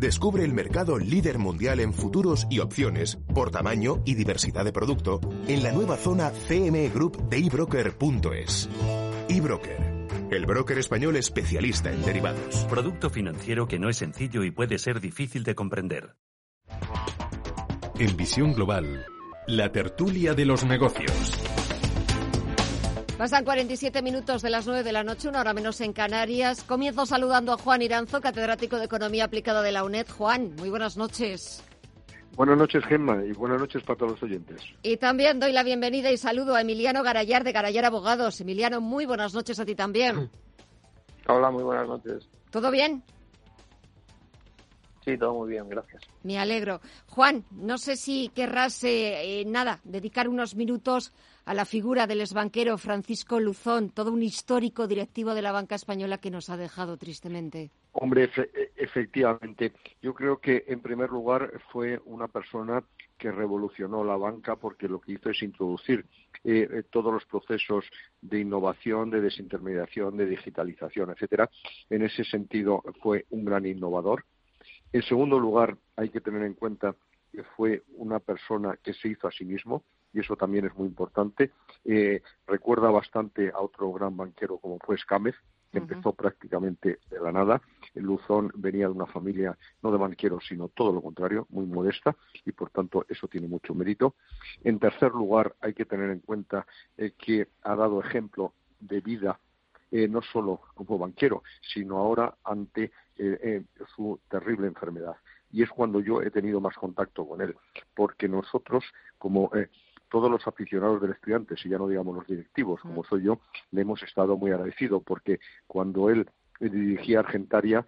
S16: Descubre el mercado líder mundial en futuros y opciones por tamaño y diversidad de producto en la nueva zona CME Group de ebroker.es. eBroker, el broker español especialista en derivados.
S1: Producto financiero que no es sencillo y puede ser difícil de comprender.
S12: En Visión Global, la tertulia de los negocios.
S2: Pasan 47 minutos de las 9 de la noche, una hora menos en Canarias. Comienzo saludando a Juan Iranzo, catedrático de Economía Aplicada de la UNED. Juan, muy buenas noches.
S17: Buenas noches, Gemma, y buenas noches para todos los oyentes.
S2: Y también doy la bienvenida y saludo a Emiliano Garayar de Garayar Abogados. Emiliano, muy buenas noches a ti también.
S18: Hola, muy buenas noches.
S2: ¿Todo bien?
S18: Sí, todo muy bien, gracias.
S2: Me alegro. Juan, no sé si querrás, eh, eh, nada, dedicar unos minutos a la figura del exbanquero Francisco Luzón, todo un histórico directivo de la banca española que nos ha dejado tristemente.
S17: Hombre, efectivamente. Yo creo que, en primer lugar, fue una persona que revolucionó la banca porque lo que hizo es introducir eh, todos los procesos de innovación, de desintermediación, de digitalización, etcétera. En ese sentido, fue un gran innovador en segundo lugar, hay que tener en cuenta que fue una persona que se hizo a sí mismo, y eso también es muy importante. Eh, recuerda bastante a otro gran banquero como fue Escámez, que empezó prácticamente de la nada. Luzón venía de una familia no de banqueros, sino todo lo contrario, muy modesta, y por tanto eso tiene mucho mérito. En tercer lugar, hay que tener en cuenta eh, que ha dado ejemplo de vida eh, no solo como banquero, sino ahora ante eh, eh, su terrible enfermedad. Y es cuando yo he tenido más contacto con él, porque nosotros, como todos los aficionados del estudiante, si ya no digamos los directivos, como soy yo, le hemos estado muy agradecido, porque cuando él dirigía Argentaria,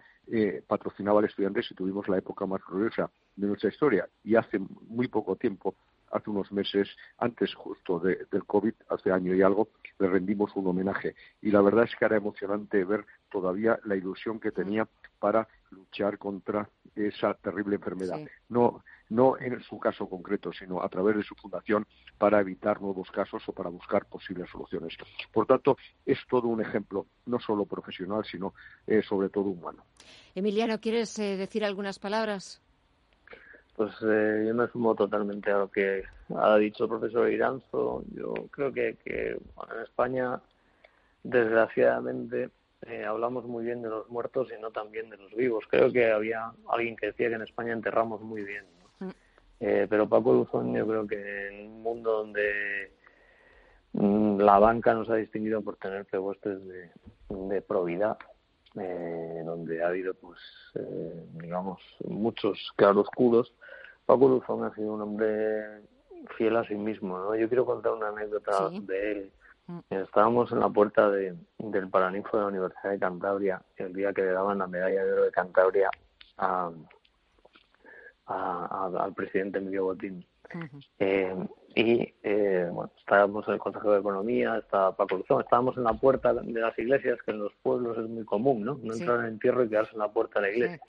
S17: patrocinaba al estudiante y tuvimos la época más gloriosa de nuestra historia. Y hace muy poco tiempo hace unos meses, antes justo del COVID, hace año y algo, le rendimos un homenaje. Y la verdad es que era emocionante ver todavía la ilusión que tenía para luchar contra esa terrible enfermedad. No, no en su caso concreto, sino a través de su fundación para evitar nuevos casos o para buscar posibles soluciones. Por tanto, es todo un ejemplo, no solo profesional, sino eh, sobre todo humano.
S2: Emiliano, ¿quieres eh, decir algunas palabras?
S18: Pues eh, yo me sumo totalmente a lo que ha dicho el profesor Iranzo. Yo creo que, que en España, desgraciadamente, eh, hablamos muy bien de los muertos y no tan bien de los vivos. Creo que había alguien que decía que en España enterramos muy bien. Mm. Eh, pero Paco Luzón, yo creo que en un mundo donde mm, la banca nos ha distinguido por tener prepostes de, de probidad, eh, donde ha habido, pues, eh, digamos, muchos claroscuros, Paco Luzón ha sido un hombre fiel a sí mismo, ¿no? Yo quiero contar una anécdota de él. Mm. Estábamos en la puerta de, del Paraninfo de la Universidad de Cantabria el día que le daban la medalla de oro de Cantabria a, al presidente Miguel Botín. Eh, y eh, bueno, estábamos en el Consejo de Economía, estaba Paco Luzón, estábamos en la puerta de las iglesias, que en los pueblos es muy común, ¿no? No entrar en entierro y quedarse en la puerta de la iglesia.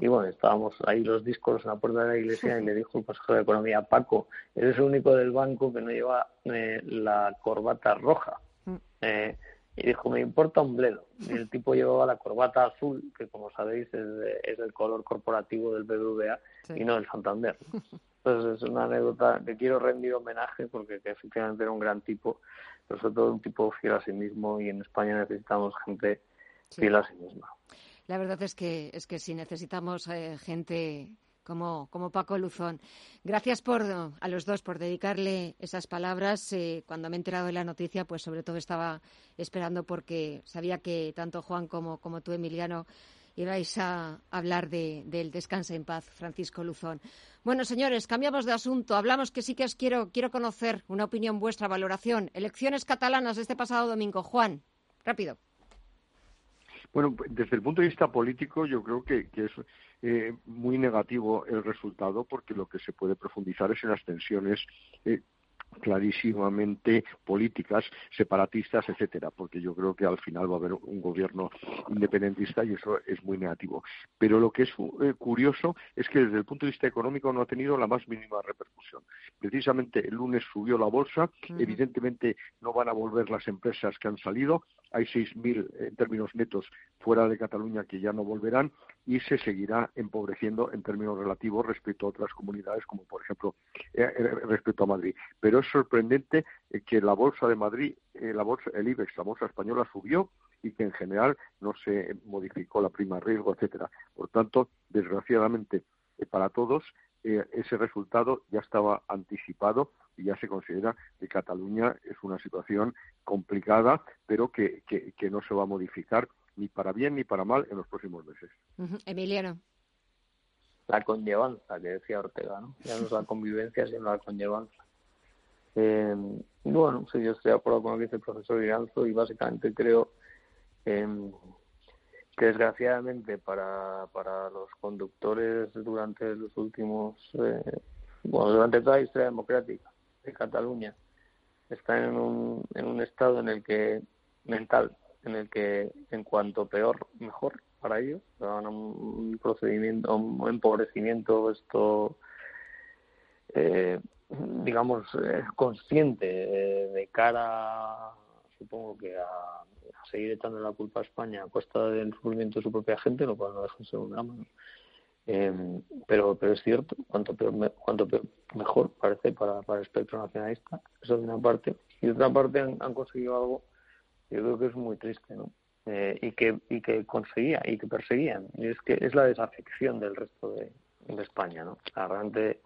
S18: Y bueno, estábamos ahí los discos en la puerta de la iglesia y le dijo el Consejo de Economía, Paco, eres el único del banco que no lleva eh, la corbata roja. Mm. Eh, y dijo, me importa un bledo. Y el tipo llevaba la corbata azul, que como sabéis es, es el color corporativo del BBVA y no del Santander. Entonces es una anécdota que quiero rendir homenaje porque efectivamente era un gran tipo, pero sobre todo un tipo fiel a sí mismo y en España necesitamos gente fiel a sí misma.
S2: La verdad es que, es que sí, necesitamos eh, gente como, como Paco Luzón. Gracias por, a los dos por dedicarle esas palabras. Eh, cuando me he enterado de la noticia, pues sobre todo estaba esperando porque sabía que tanto Juan como, como tú, Emiliano, ibais a hablar de, del Descansa en Paz, Francisco Luzón. Bueno, señores, cambiamos de asunto. Hablamos que sí que os quiero, quiero conocer una opinión vuestra, valoración. Elecciones catalanas de este pasado domingo. Juan, rápido.
S19: Bueno, desde el punto de vista político, yo creo que, es eh, muy negativo el resultado porque lo que se puede profundizar es en las tensiones eh, clarísimamente políticas, separatistas, etcétera, porque yo creo que al final va a haber un gobierno independentista y eso es muy negativo. Pero lo que es eh, curioso es que desde el punto de vista económico no ha tenido la más mínima repercusión. Precisamente el lunes subió la bolsa, evidentemente no van a volver las empresas que han salido, hay 6.000 en términos netos fuera de Cataluña que ya no volverán y se seguirá empobreciendo en términos relativos respecto a otras comunidades como por ejemplo eh, eh, respecto a Madrid. Pero es sorprendente eh, que la bolsa de Madrid, la bolsa, el IBEX, la bolsa española subió y que en general no se modificó la prima riesgo, etcétera. Por tanto, desgraciadamente para todos ese resultado ya estaba anticipado y ya se considera que Cataluña es una situación complicada, pero que, que, no se va a modificar ni para bien ni para mal en los próximos meses.
S2: Emiliano.
S18: La conllevanza, que decía Ortega, ¿no? Ya no es la convivencia, sino la conllevanza. Eh, bueno, sí, yo estoy de acuerdo con lo que dice el profesor Iranzo y básicamente creo em, desgraciadamente para, para los conductores durante los últimos, eh, bueno, durante toda la historia democrática de Cataluña, están en un, en un estado en el que mental en el que en cuanto peor mejor para ellos. Van un procedimiento un empobrecimiento esto eh, digamos eh, consciente eh, de cara supongo que a, seguir echando la culpa a España a costa del sufrimiento de su propia gente lo cual no deja de ser un drama pero pero es cierto cuanto peor cuanto mejor parece para, para el espectro nacionalista eso de una parte. Y de otra parte han conseguido algo yo creo que es muy triste, ¿no? Eh, y que y que conseguía y que perseguían. Y es que es la desafección del resto de, España no realmente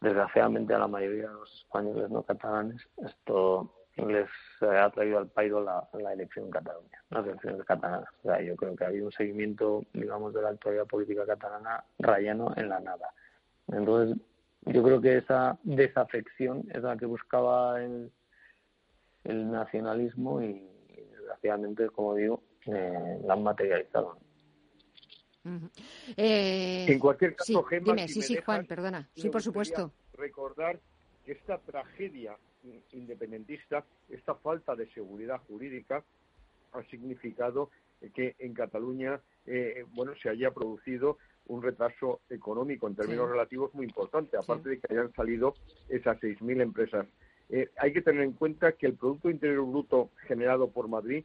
S18: desgraciadamente a la mayoría de los españoles no catalanes esto les ha traído al pairo la, elección en Cataluña las elecciones catalanas o sea, yo creo que había un seguimiento digamos de la actualidad política catalana rayano en la nada entonces yo creo que esa desafección es la que buscaba el, el nacionalismo y desgraciadamente, como digo, eh, la han materializado.
S2: Eh,
S19: en cualquier caso,
S2: dime, sí, sí, Juan, perdona. Sí, por supuesto.
S19: Recordar que esta tragedia independentista, esta falta de seguridad jurídica, ha significado que en Cataluña, eh, bueno, se haya producido un retraso económico en términos relativos muy importante, aparte de que hayan salido esas 6.000 empresas. Eh, hay que tener en cuenta que el Producto Interior Bruto generado por Madrid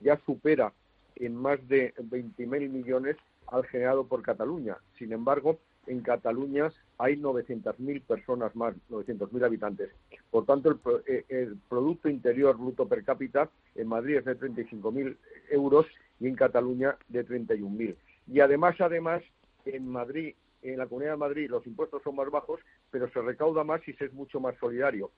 S19: ya supera en más de 20.000 millones al generado por Cataluña. Sin embargo, en Cataluña hay 900.000 personas más, 900.000 habitantes. Por tanto, eh, el, Producto Interior Bruto per cápita en Madrid es de 35.000 euros y en Cataluña de 31.000. Y además, además, en Madrid, en la Comunidad de Madrid, los impuestos son más bajos, pero se recauda más y se es mucho más solidario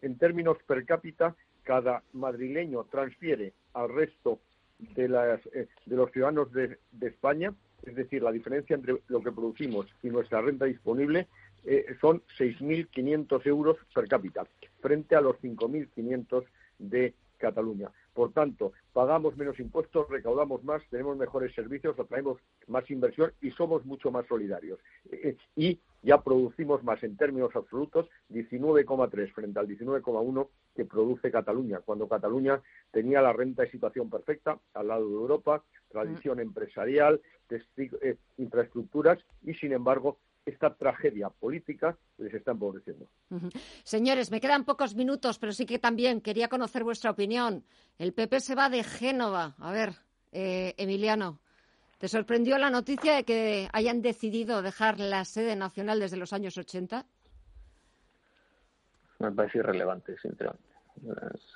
S19: en términos per cápita, cada madrileño transfiere al resto de, las, eh, de los ciudadanos de, España, es decir, la diferencia entre lo que producimos y nuestra renta disponible, eh, son 6.500 euros per cápita, frente a los 5.500 de Cataluña. Por tanto, pagamos menos impuestos, recaudamos más, tenemos mejores servicios, atraemos más inversión y somos mucho más solidarios. Eh, y ya producimos más en términos absolutos, 19,3 frente al 19,1 que produce Cataluña, cuando Cataluña tenía la renta de situación perfecta al lado de Europa, tradición empresarial, eh, infraestructuras y, sin embargo, esta tragedia política les está empobreciendo.
S2: Señores, me quedan pocos minutos, pero sí que también quería conocer vuestra opinión. El PP se va de Génova. A ver, eh, Emiliano, ¿te sorprendió la noticia de que hayan decidido dejar la sede nacional desde los años 80?
S18: Me parece irrelevante, sinceramente.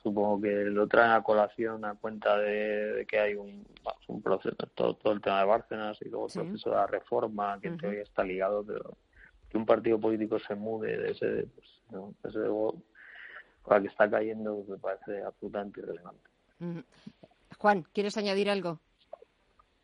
S18: Supongo que lo traen a colación a cuenta de, que hay un, un proceso, todo, el tema de Bárcenas y luego el proceso de la reforma que todavía está ligado, pero que un partido político se mude de ese, pues, no, la que está cayendo, me parece absolutamente irrelevante.
S2: Juan, ¿quieres añadir algo?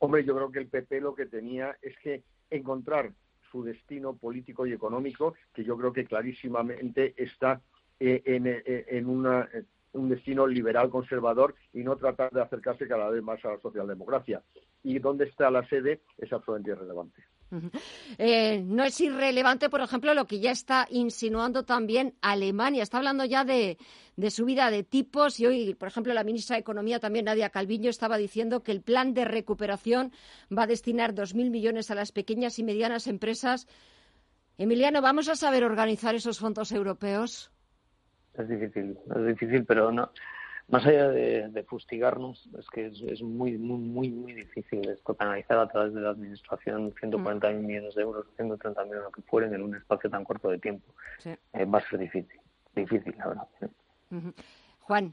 S19: Hombre, yo creo que el PP lo que tenía es que encontrar su destino político y económico, que yo creo que clarísimamente está eh, en, eh, en una, un destino liberal conservador y no tratar de acercarse cada vez más a la socialdemocracia. Y dónde está la sede es absolutamente irrelevante.
S2: Eh, no es irrelevante, por ejemplo, lo que ya está insinuando también Alemania. Está hablando ya de, de, subida de tipos y hoy, por ejemplo, la ministra de Economía, también Nadia Calviño, estaba diciendo que el plan de recuperación va a destinar 2.000 millones a las pequeñas y medianas empresas. Emiliano, ¿vamos a saber organizar esos fondos europeos?
S18: es difícil, es difícil, pero no. Más allá de, fustigarnos, es que es, muy, muy, muy, muy difícil esto canalizar a través de la administración 140 mm. millones de euros, 130 millones, lo que fueren, en un espacio tan corto de tiempo. Eh, va a ser difícil, difícil, la verdad.
S2: Juan.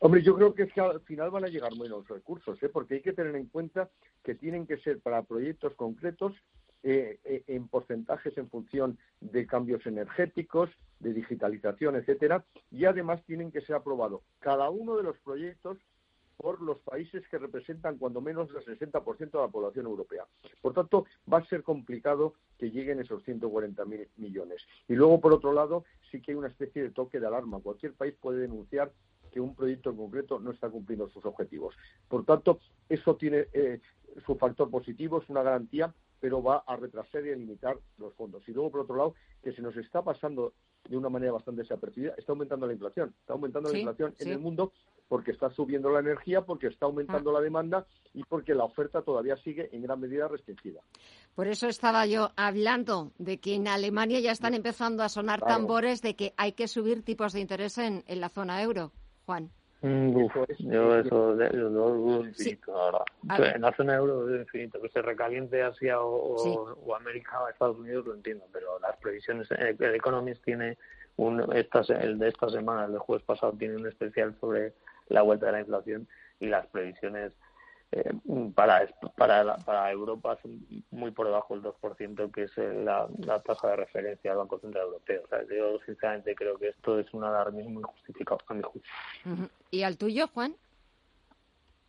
S19: Hombre, yo creo que, es que al final van a llegar menos recursos, ¿eh? porque hay que tener en cuenta que tienen que ser para proyectos concretos eh, eh, en porcentajes en función de cambios energéticos, de digitalización, etcétera, y además tienen que ser aprobados cada uno de los proyectos por los países que representan cuando menos el 60% de la población europea. Por tanto, va a ser complicado que lleguen esos 140.000 millones. Y luego, por otro lado, sí que hay una especie de toque de alarma. Cualquier país puede denunciar que un proyecto en concreto no está cumpliendo sus objetivos. Por tanto, eso tiene eh, su factor positivo, es una garantía pero va a retrasar y a limitar los fondos. Y luego, por otro lado, que se nos está pasando de una manera bastante desapercibida, está aumentando la inflación. Está aumentando la inflación en el mundo porque está subiendo la energía, porque está aumentando ah. la demanda y porque la oferta todavía sigue en gran medida restringida.
S2: Por eso estaba yo hablando de que en Alemania ya están empezando a sonar tambores de que hay que subir tipos de interés en la zona euro. Juan.
S18: Mm, yo eso lo dudo infinito, ahora. En la zona euro es infinito. Que se recaliente Asia o, América o Estados Unidos lo entiendo, pero las previsiones. Eh, el Economist tiene un, el de esta semana, el de jueves pasado, tiene un especial sobre la vuelta de la inflación y las previsiones eh, para, para, para Europa son muy por debajo del 2%, que es eh, la, tasa de referencia del Banco Central Europeo. O sea, yo sinceramente creo que esto es un alarmismo injustificado, a mi juicio.
S2: ¿Y al tuyo, Juan?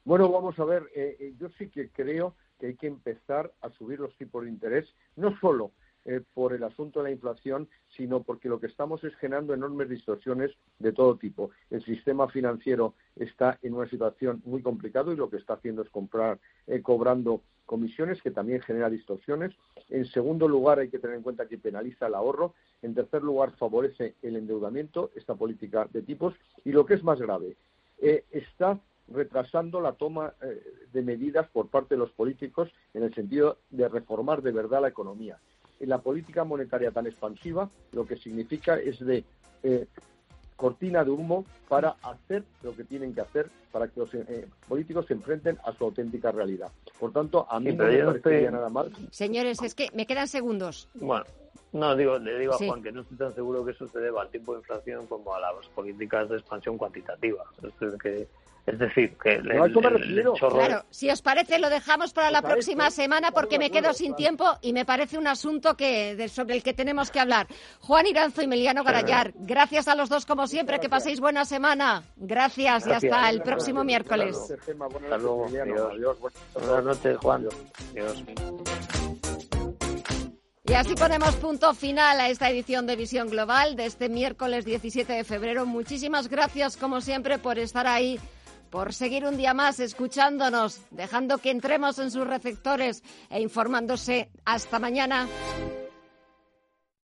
S19: Bueno, vamos a ver, eh, yo sí que creo que hay que empezar a subir los tipos de interés, no solo eh, por el asunto de la inflación, sino porque lo que estamos es generando enormes distorsiones de todo tipo. El sistema financiero está en una situación muy complicada y lo que está haciendo es comprar, eh, cobrando comisiones, que también genera distorsiones. En segundo lugar, hay que tener en cuenta que penaliza el ahorro. En tercer lugar, favorece el endeudamiento, esta política de tipos. Y lo que es más grave, eh, está retrasando la toma de medidas por parte de los políticos en el sentido de reformar de verdad la economía la política monetaria tan expansiva lo que significa es de eh, cortina de humo para hacer lo que tienen que hacer para que los eh, políticos se enfrenten a su auténtica realidad. Por tanto, a mí no me parecería nada mal.
S2: Señores, es que me quedan segundos.
S18: Bueno, no, digo, le digo a Juan que no estoy tan seguro que eso se deba al tipo de inflación como a las políticas de expansión cuantitativa. Es que Es decir, que el,
S20: No, a eso me
S18: el- el
S2: Claro, si os parece lo dejamos para la
S20: a
S2: próxima semana porque me quedo sin tiempo y me parece un asunto que de- sobre el que tenemos que hablar. Juan Iranzo y Meliano Garayar, gracias a los dos como siempre, que paséis buena semana. Gracias y
S18: Gracias.
S2: hasta el próximo miércoles.
S18: Hasta luego. Adiós. Buenas noches, Juan. Adiós.
S2: Y así ponemos punto final a esta edición de Visión Global de este miércoles 17 de febrero. Muchísimas gracias, como siempre, por estar ahí, por seguir un día más escuchándonos, dejando que entremos en sus receptores e informándose. Hasta mañana.